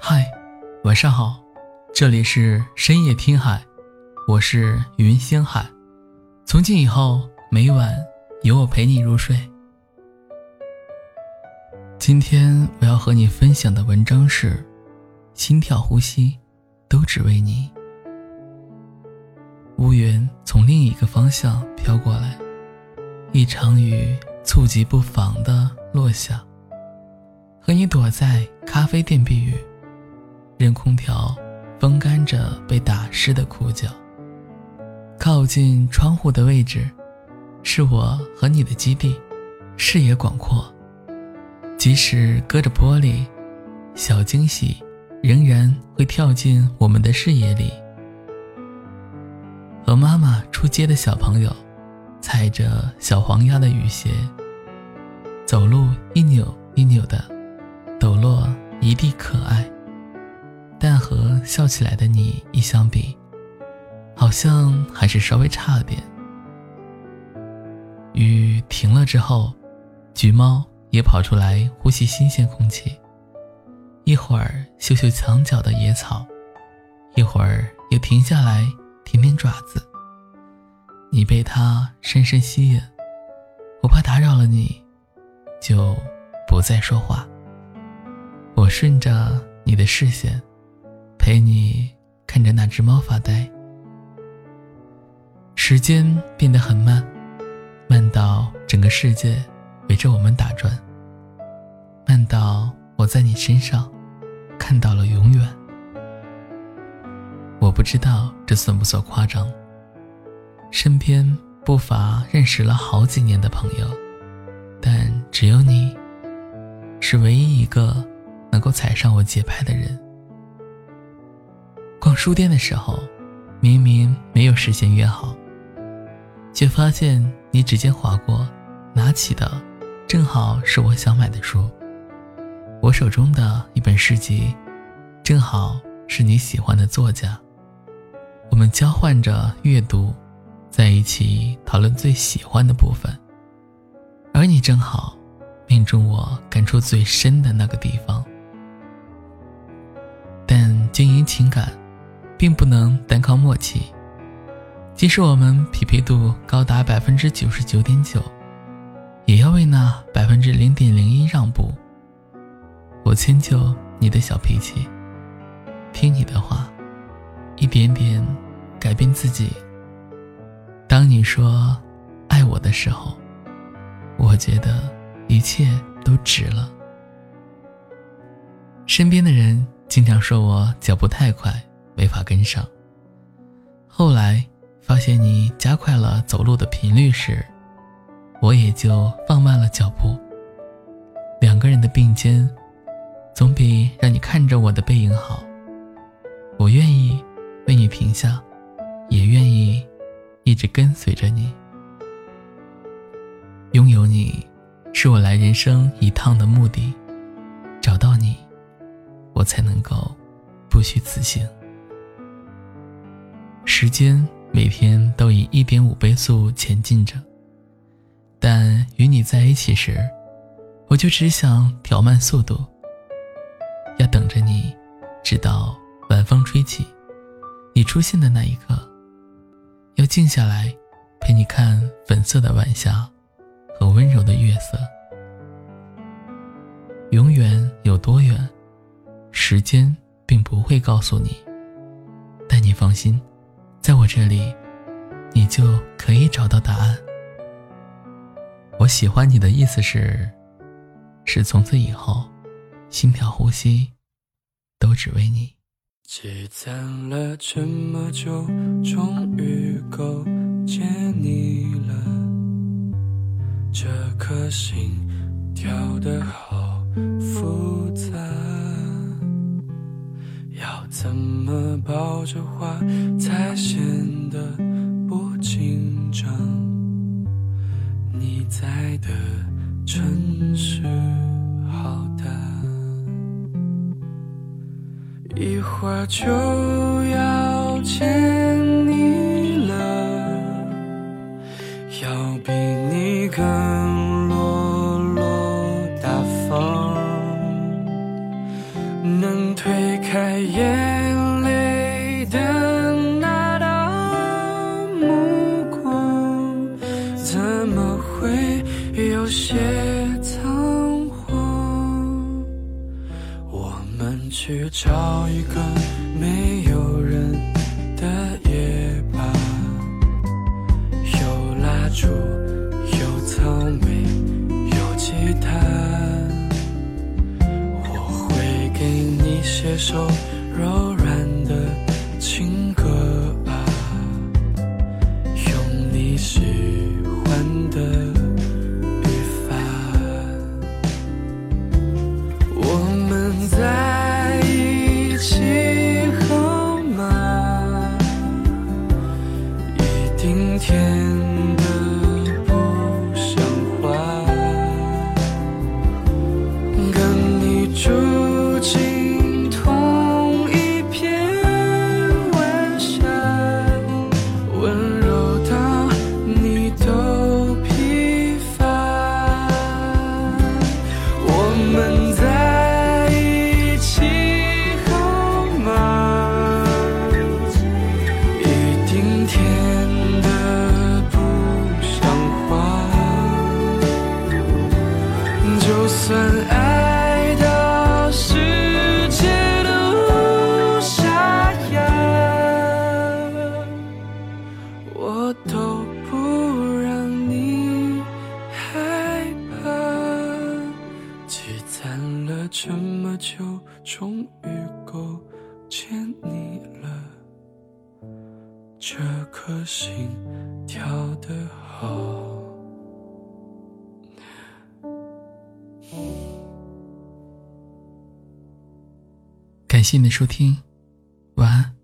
嗨，晚上好，这里是深夜听海，我是云星海。从今以后，每晚有我陪你入睡。今天我要和你分享的文章是：心跳、呼吸，都只为你。乌云从另一个方向飘过来，一场雨猝急不防的落下。和你躲在咖啡店避雨，任空调风干着被打湿的裤脚。靠近窗户的位置，是我和你的基地，视野广阔。即使隔着玻璃，小惊喜仍然会跳进我们的视野里。和妈妈出街的小朋友，踩着小黄鸭的雨鞋，走路一扭一扭的。抖落一地可爱，但和笑起来的你一相比，好像还是稍微差了点。雨停了之后，橘猫也跑出来呼吸新鲜空气，一会儿嗅嗅墙角的野草，一会儿又停下来舔舔爪子。你被它深深吸引，我怕打扰了你，就不再说话。我顺着你的视线，陪你看着那只猫发呆。时间变得很慢，慢到整个世界围着我们打转，慢到我在你身上看到了永远。我不知道这算不算夸张。身边不乏认识了好几年的朋友，但只有你，是唯一一个。能够踩上我节拍的人。逛书店的时候，明明没有事先约好，却发现你指尖划过，拿起的正好是我想买的书。我手中的一本诗集，正好是你喜欢的作家。我们交换着阅读，在一起讨论最喜欢的部分，而你正好命中我感触最深的那个地方。但经营情感，并不能单靠默契。即使我们匹配度高达百分之九十九点九，也要为那百分之零点零一让步。我迁就你的小脾气，听你的话，一点点改变自己。当你说爱我的时候，我觉得一切都值了。身边的人。经常说我脚步太快，没法跟上。后来发现你加快了走路的频率时，我也就放慢了脚步。两个人的并肩，总比让你看着我的背影好。我愿意为你停下，也愿意一直跟随着你。拥有你，是我来人生一趟的目的。找到你。我才能够不虚此行。时间每天都以一点五倍速前进着，但与你在一起时，我就只想调慢速度。要等着你，直到晚风吹起，你出现的那一刻，要静下来，陪你看粉色的晚霞和温柔的月色。永远有多远？时间并不会告诉你，但你放心，在我这里，你就可以找到答案。我喜欢你的意思是，是从此以后，心跳呼吸，都只为你。积攒了这么久，终于够见你了。这颗心跳得好复杂。怎么抱着花才显得不紧张？你在的城市好大，一会就要见你了，要比你更这首柔软的情歌啊，用你喜欢的语法。我们在一起好吗？一定甜的不像话。跟你住。就，终于够见你了。这颗心跳得好。感谢你的收听，晚安。